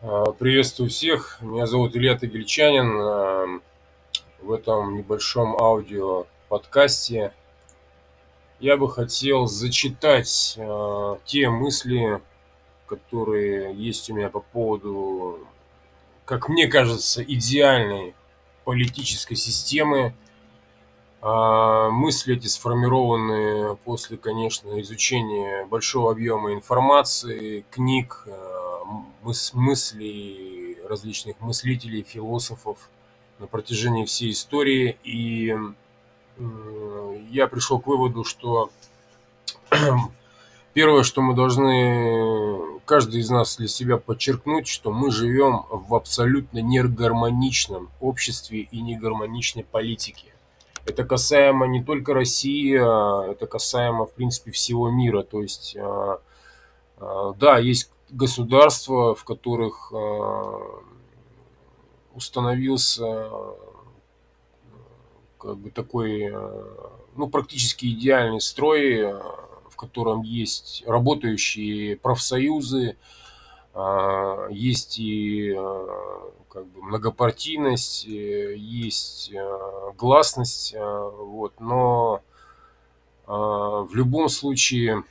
А, Приветствую всех. Меня зовут Илья Тагильчанин. А, В этом небольшом аудио подкасте я бы хотел зачитать а, те мысли, которые есть у меня по поводу, как мне кажется, идеальной политической системы. Мысли эти сформированы после, конечно, изучения большого объема информации, книг, мыслей различных мыслителей, философов на протяжении всей истории. И я пришел к выводу, что первое, что мы должны, каждый из нас для себя подчеркнуть, что мы живем в абсолютно негармоничном обществе и негармоничной политике. Это касаемо не только России, а это касаемо, в принципе, всего мира. То есть, а, а, да, есть государства, в которых а, установился как бы такой, а, ну, практически идеальный строй, в котором есть работающие профсоюзы, есть и как бы многопартийность, э, есть гласность, вот, но в любом случае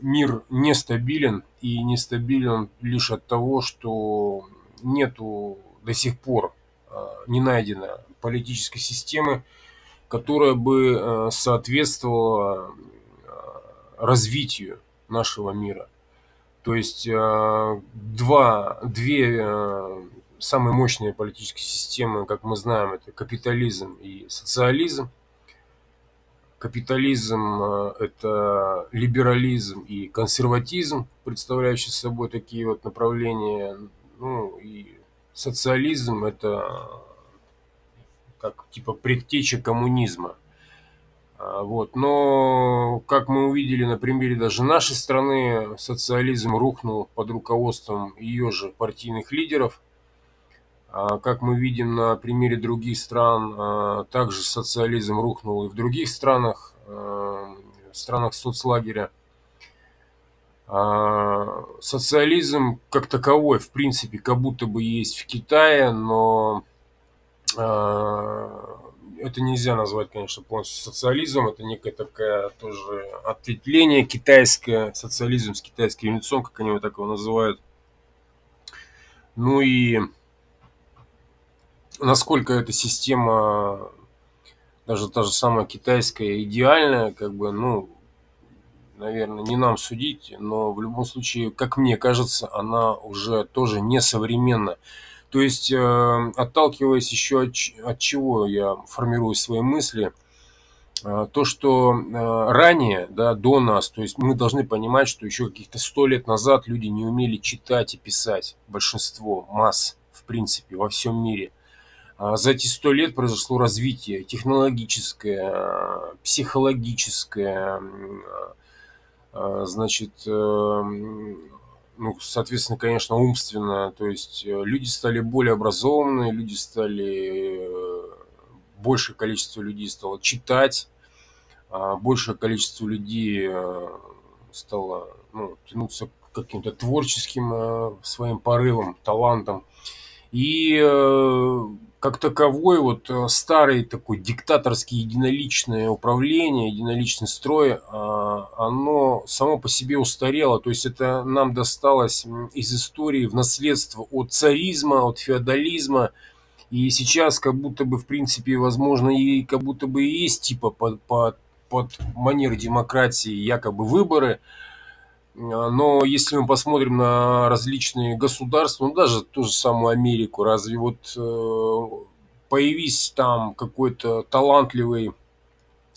мир нестабилен и нестабилен лишь от того, что нету до сих пор а, не найдено политической системы, которая бы э, соответствовала э, развитию нашего мира. То есть два, две самые мощные политические системы, как мы знаем, это капитализм и социализм. Капитализм э, это либерализм и консерватизм, представляющие собой такие вот направления. Ну и социализм это как типа предтеча коммунизма. А, Вот. Но, как мы увидели на примере даже нашей страны, социализм рухнул под руководством ее же партийных лидеров. А, Как мы видим на примере других стран, а, также социализм рухнул и в других странах, а, в странах соцлагеря. Социализм как таковой, в принципе, как будто бы есть в Китае, но это нельзя назвать, конечно, полностью социализмом. Это некая такая тоже ответвление китайское, социализм с китайским лицом, как они его так его называют. Ну и насколько эта система, даже та же самая китайская, идеальная, как бы, ну, наверное, не нам судить, но в любом случае, как мне кажется, она уже тоже несовременна. То есть, э, отталкиваясь еще от, от чего я формирую свои мысли, э, то, что э, ранее, да, до нас, то есть мы должны понимать, что еще каких-то сто лет назад люди не умели читать и писать, большинство, масс, в принципе, во всем мире. А За эти сто лет произошло развитие технологическое, психологическое, м, а, значит, эм, ну, соответственно, конечно, умственно. То есть э, люди стали более образованные, люди стали, э, большее количество людей стало читать, а большее количество людей э, стало ну, тянуться к каким-то творческим своим порывам, талантам. И э, как таковой вот э, старый такой диктаторский единоличное управление, единоличный строй, а, оно само по себе устарело. То есть это нам досталось из истории в наследство от царизма, от феодализма. И сейчас как будто бы, в принципе, возможно, и как будто бы и есть типа под, под, под манер демократии якобы выборы, Но если мы посмотрим на различные государства, ну даже ту же самую Америку, разве вот э, появись там какой-то талантливый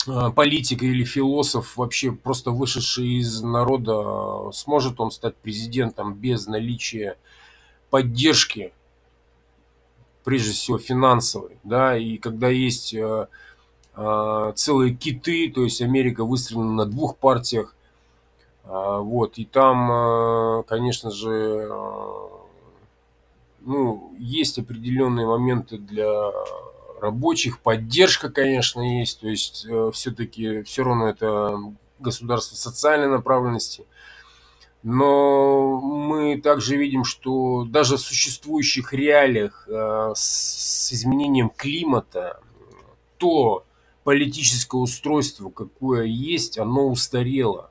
э, политик или философ, вообще просто вышедший из народа, сможет он стать президентом без наличия поддержки, прежде всего финансовой, да, и когда есть э, э, целые киты, то есть Америка выстроена на двух партиях, а, Вот, и там, э, конечно же, э, ну, есть определенные моменты для рабочих, поддержка, конечно, есть, то есть все-таки все равно это государство социальной направленности. Но мы также видим, что даже в существующих реалиях э, с изменением климата то политическое устройство, какое есть, оно устарело.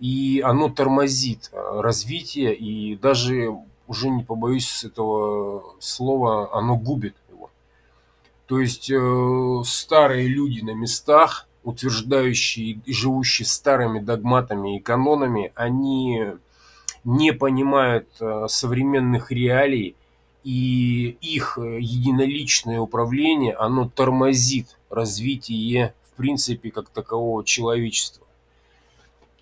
И оно тормозит э, развитие, и даже, уже не побоюсь этого слова, оно губит его. То есть э, старые люди на местах, утверждающие и живущие старыми догматами и канонами, они не понимают э, современных реалий, и их единоличное управление, оно тормозит развитие, в принципе, как такового человечества.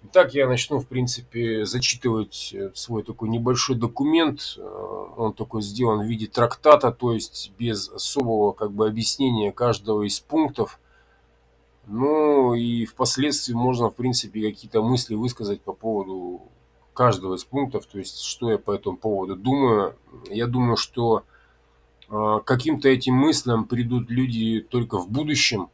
Итак, я начну, в принципе, зачитывать свой такой небольшой документ. Он такой сделан в виде трактата, то есть без особого как бы объяснения каждого из пунктов. Ну и впоследствии можно, в принципе, какие-то мысли высказать по поводу каждого из пунктов, то есть что я по этому поводу думаю. Я думаю, что э, каким-то этим мыслям придут люди только в будущем,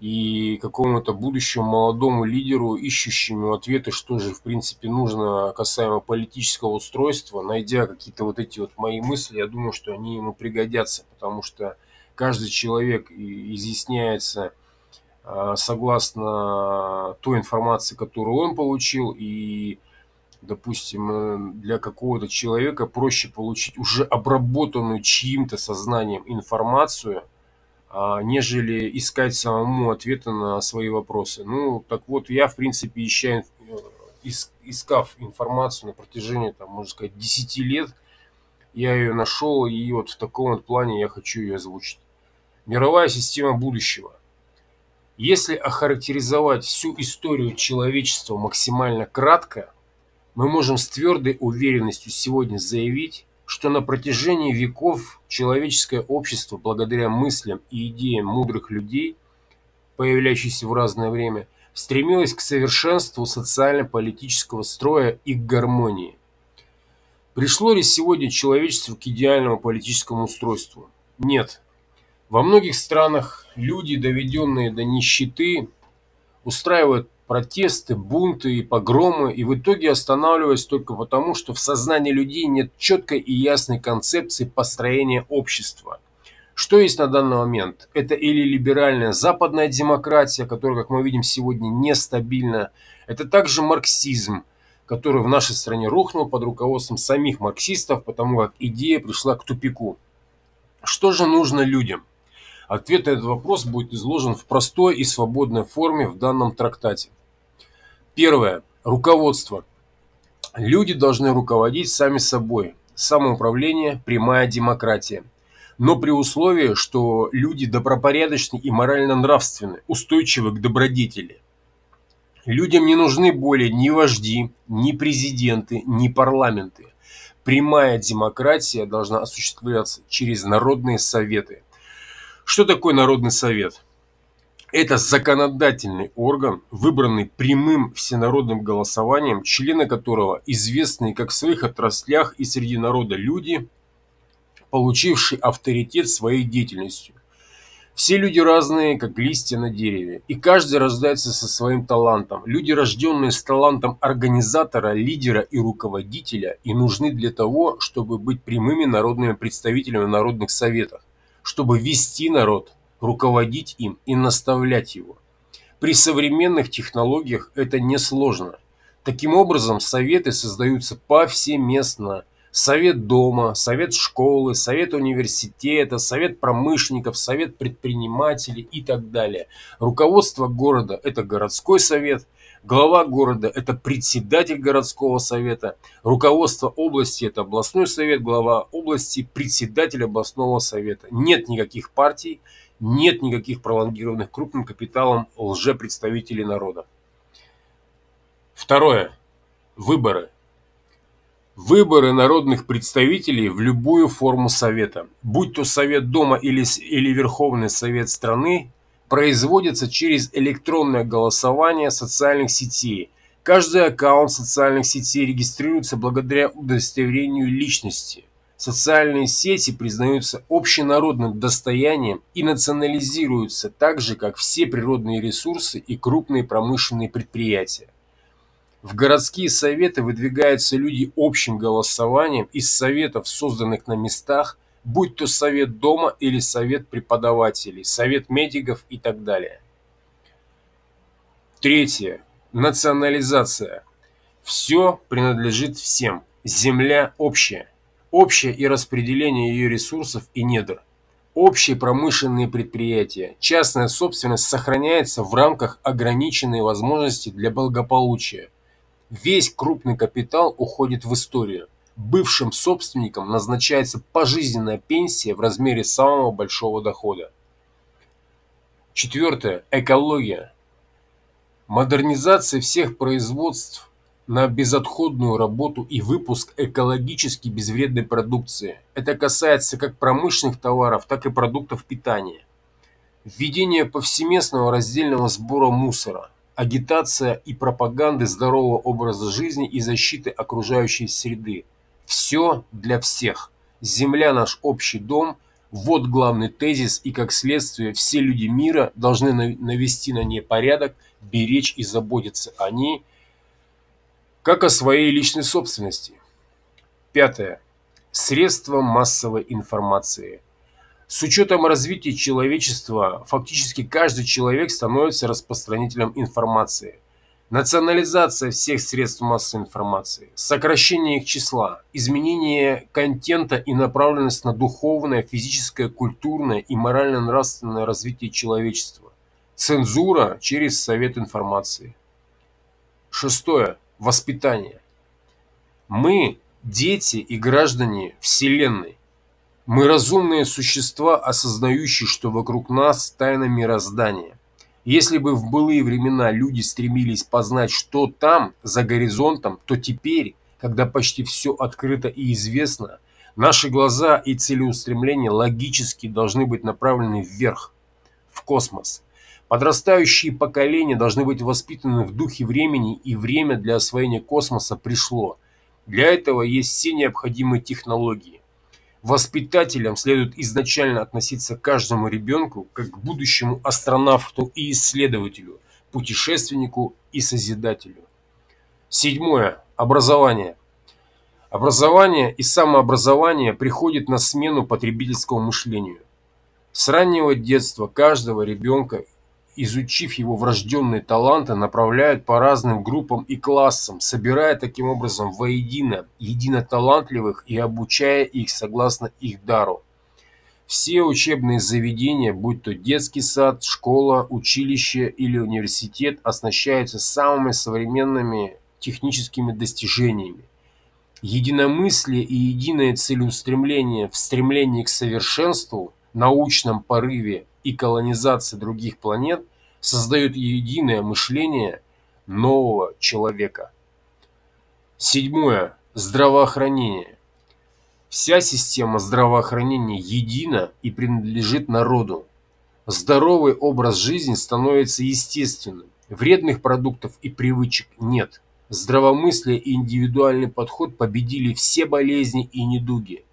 и какому-то будущему молодому лидеру, ищущему ответы, что же в принципе нужно касаемо политического устройства, найдя какие-то вот эти вот мои мысли, я думаю, что они ему пригодятся, потому что каждый человек изъясняется э, согласно той информации, которую он получил, и допустим, э, для какого-то человека проще получить уже обработанную чьим-то сознанием информацию, а, нежели искать самому ответы на свои вопросы. Ну, так вот, я, в принципе, ища, э, искав информацию на протяжении, там, можно сказать, 10 лет, я ее нашел, и вот в таком вот плане я хочу ее озвучить. Мировая система будущего. Если охарактеризовать всю историю человечества максимально кратко, мы можем с твердой уверенностью сегодня заявить, что на протяжении веков человеческое общество, благодаря мыслям и идеям мудрых людей, появляющихся в разное время, стремилось к совершенству социально-политического строя и к гармонии. Пришло ли сегодня человечество к идеальному политическому устройству? Нет. Во многих странах люди, доведенные до нищеты, устраивают протесты, бунты и погромы, и в итоге останавливаясь только потому, что в сознании людей нет четкой и ясной концепции построения общества. Что есть на данный момент? Это или либеральная западная демократия, которая, как мы видим сегодня, нестабильна. Это также марксизм, который в нашей стране рухнул под руководством самих марксистов, потому как идея пришла к тупику. Что же нужно людям? Ответ на этот вопрос будет изложен в простой и свободной форме в данном трактате. Первое. Руководство. Люди должны руководить сами собой. Самоуправление – прямая демократия. Но при условии, что люди добропорядочны и морально-нравственны, устойчивы к добродетели. Людям не нужны более ни вожди, ни президенты, ни парламенты. Прямая демократия должна осуществляться через народные советы. Что такое народный совет? Это законодательный орган, выбранный прямым всенародным голосованием, члены которого известные как в своих отраслях и среди народа люди, получившие авторитет своей деятельностью. Все люди разные, как листья на дереве, и каждый рождается со своим талантом. Люди, рожденные с талантом организатора, лидера и руководителя, и нужны для того, чтобы быть прямыми народными представителями в народных советах, чтобы вести народ – руководить им и наставлять его. При современных технологиях это несложно. Таким образом, советы создаются повсеместно. Совет дома, совет школы, совет университета, совет промышленников, совет предпринимателей и так далее. Руководство города – это городской совет – Глава города – это председатель городского совета. Руководство области – это областной совет. Глава области – председатель областного совета. Нет никаких партий, нет никаких пролонгированных крупным капиталом лжепредставителей народа. Второе. Выборы. Выборы народных представителей в любую форму совета, будь то совет дома или, или Верховный совет страны, производятся через электронное голосование социальных сетей. Каждый аккаунт социальных сетей регистрируется благодаря удостоверению личности. Социальные сети признаются общенародным достоянием и национализируются так же, как все природные ресурсы и крупные промышленные предприятия. В городские советы выдвигаются люди общим голосованием из советов, созданных на местах, будь то совет дома или совет преподавателей, совет медиков и так далее. Третье. Национализация. Все принадлежит всем. Земля общая. Общее и распределение ее ресурсов и недр. Общие промышленные предприятия. Частная собственность сохраняется в рамках ограниченной возможности для благополучия. Весь крупный капитал уходит в историю. Бывшим собственникам назначается пожизненная пенсия в размере самого большого дохода. Четвертое. Экология. Модернизация всех производств на безотходную работу и выпуск экологически безвредной продукции. Это касается как промышленных товаров, так и продуктов питания. Введение повсеместного раздельного сбора мусора, агитация и пропаганды здорового образа жизни и защиты окружающей среды. Все для всех. Земля наш общий дом – вот главный тезис, и как следствие все люди мира должны навести на ней порядок, беречь и заботиться о ней, как о своей личной собственности. Пятое. Средства массовой информации. С учетом развития человечества, фактически каждый человек становится распространителем информации – Национализация всех средств массовой информации, сокращение их числа, изменение контента и направленность на духовное, физическое, культурное и морально-нравственное развитие человечества. Цензура через Совет информации. Шестое. Воспитание. Мы – дети и граждане Вселенной. Мы разумные существа, осознающие, что вокруг нас тайна мироздания. Если бы в былые времена люди стремились познать, что там, за горизонтом, то теперь, когда почти все открыто и известно, наши глаза и целеустремления логически должны быть направлены вверх, в космос. Подрастающие поколения должны быть воспитаны в духе времени, и время для освоения космоса пришло. Для этого есть все необходимые технологии. Воспитателям следует изначально относиться к каждому ребенку как к будущему астронавту и исследователю, путешественнику и созидателю. Седьмое. Образование. Образование и самообразование приходит на смену потребительскому мышлению. С раннего детства каждого ребенка изучив его врожденные таланты, направляют по разным группам и классам, собирая таким образом воедино едино талантливых и обучая их согласно их дару. Все учебные заведения, будь то детский сад, школа, училище или университет, оснащаются самыми современными техническими достижениями. Единомыслие и единое целеустремление в стремлении к совершенству, научном порыве и колонизация других планет создают единое мышление нового человека. Седьмое. Здравоохранение. Вся система здравоохранения едина и принадлежит народу. Здоровый образ жизни становится естественным. Вредных продуктов и привычек нет. Здравомыслие и индивидуальный подход победили все болезни и недуги.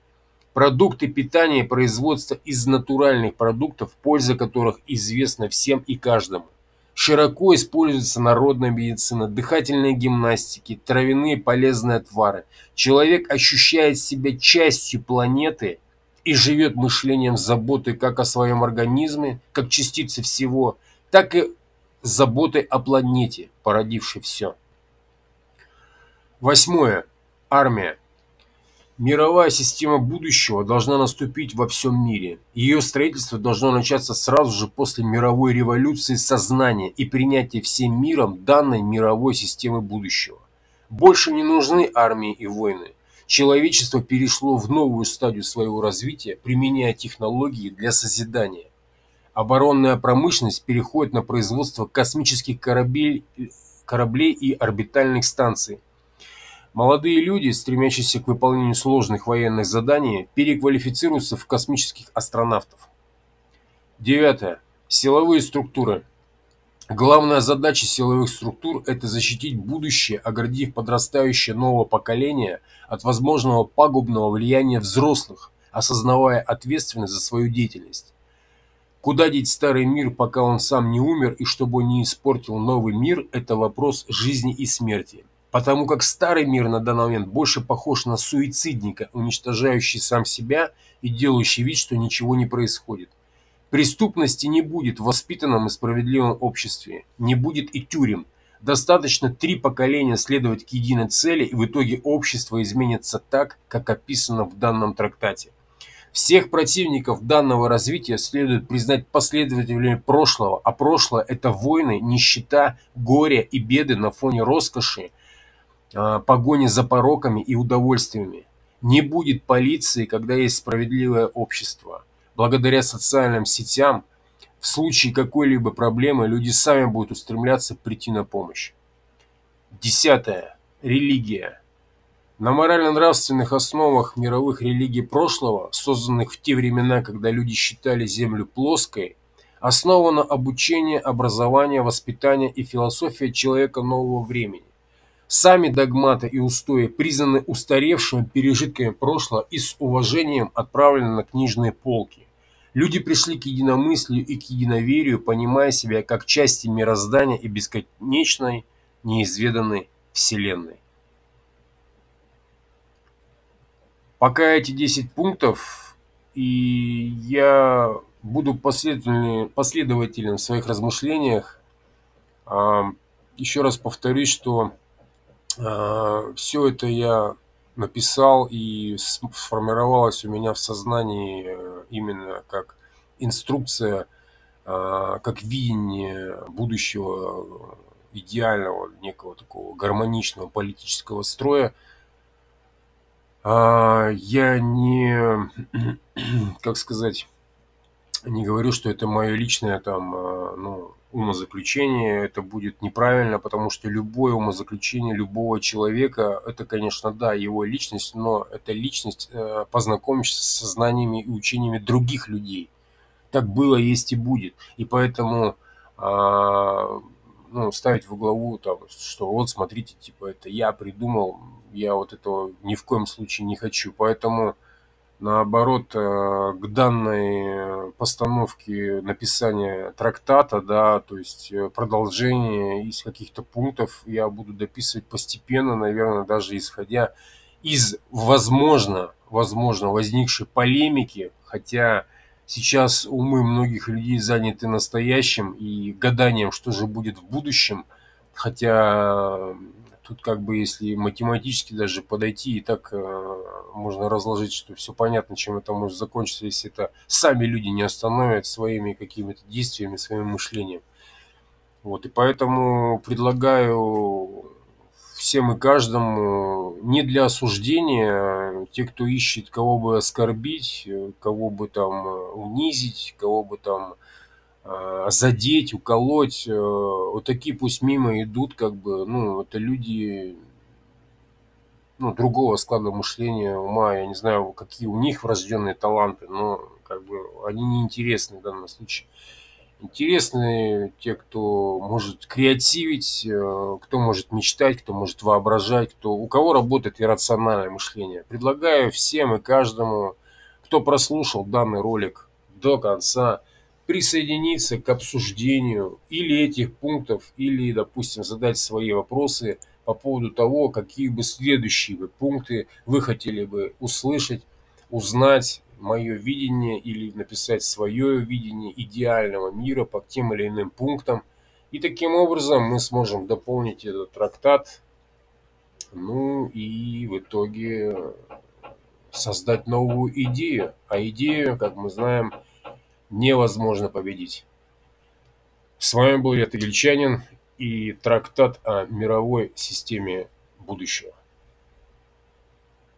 Продукты питания и производства из натуральных продуктов, польза которых известна всем и каждому. Широко используется народная медицина, дыхательные гимнастики, травяные полезные отвары. Человек ощущает себя частью планеты и живет мышлением заботы как о своем организме, как частице всего, так и заботой о планете, породившей все. Восьмое. Армия. Мировая система будущего должна наступить во всем мире. Ее строительство должно начаться сразу же после мировой революции сознания и принятия всем миром данной мировой системы будущего. Больше не нужны армии и войны. Человечество перешло в новую стадию своего развития, применяя технологии для созидания. Оборонная промышленность переходит на производство космических кораблей, кораблей и орбитальных станций, Молодые люди, стремящиеся к выполнению сложных военных заданий, переквалифицируются в космических астронавтов. Девятое. Силовые структуры. Главная задача силовых структур – это защитить будущее, оградив подрастающее новое поколение от возможного пагубного влияния взрослых, осознавая ответственность за свою деятельность. Куда деть старый мир, пока он сам не умер, и чтобы он не испортил новый мир – это вопрос жизни и смерти. Потому как старый мир на данный момент больше похож на суицидника, уничтожающий сам себя и делающий вид, что ничего не происходит. Преступности не будет в воспитанном и справедливом обществе, не будет и тюрем. Достаточно три поколения следовать к единой цели, и в итоге общество изменится так, как описано в данном трактате. Всех противников данного развития следует признать последователями прошлого, а прошлое – это войны, нищета, горе и беды на фоне роскоши, погони за пороками и удовольствиями. Не будет полиции, когда есть справедливое общество. Благодаря социальным сетям в случае какой-либо проблемы люди сами будут устремляться прийти на помощь. Десятое. Религия. На морально-нравственных основах мировых религий прошлого, созданных в те времена, когда люди считали Землю плоской, основано обучение, образование, воспитание и философия человека нового времени. Сами догматы и устои признаны устаревшими пережитками прошлого и с уважением отправлены на книжные полки. Люди пришли к единомыслию и к единоверию, понимая себя как части мироздания и бесконечной, неизведанной Вселенной. Пока эти 10 пунктов, и я буду последователен, последователен в своих размышлениях. Еще раз повторюсь, что все это я написал и сформировалось у меня в сознании э, именно как инструкция, а, как видение будущего идеального, некого такого гармоничного политического строя – а, я не, как сказать, не говорю, что это мое личное там, ну, умозаключение, это будет неправильно, потому что любое умозаключение любого человека, это, конечно, да, его личность, но это личность, э, с сознаниями и учениями других людей. Так было, есть и будет. И поэтому а, ну, ставить во главу, там, что вот, смотрите, типа, это я придумал, я вот этого ни в коем случае не хочу. Поэтому, наоборот, э, к данной постановке написания трактата, да, то есть э, продолжение из каких-то пунктов я буду дописывать постепенно, наверное, даже исходя из, возможно, возможно, возникшей полемики, хотя Сейчас умы многих людей заняты настоящим и гаданием, что же будет в будущем. Хотя тут как бы если математически даже подойти, и так э, можно разложить, что все понятно, чем это может закончиться, если это сами люди не остановят своими какими-то действиями, своим мышлением. Вот, и поэтому предлагаю всем и каждому не для осуждения, те, кто ищет, кого бы оскорбить, кого бы там э, унизить, кого бы там э, задеть, уколоть, э, вот такие пусть мимо идут, как бы, ну, это люди, ну, другого склада мышления, ума, я не знаю, какие у них врожденные таланты, но, как бы, они неинтересны в данном случае. Интересны те, кто может креативить, э, кто может мечтать, кто может воображать, кто, у кого работает иррациональное мышление. Предлагаю всем и каждому, кто прослушал данный ролик до конца, присоединиться к обсуждению или этих пунктов, или, допустим, задать свои вопросы по поводу того, какие бы следующие бы пункты вы хотели бы услышать, узнать, мое видение или написать свое видение идеального мира по тем или иным пунктам. И таким образом мы сможем дополнить этот трактат, ну и в итоге создать новую идею. А идею, как мы знаем, невозможно победить. С вами был Илья Тагильчанин и трактат о мировой системе будущего.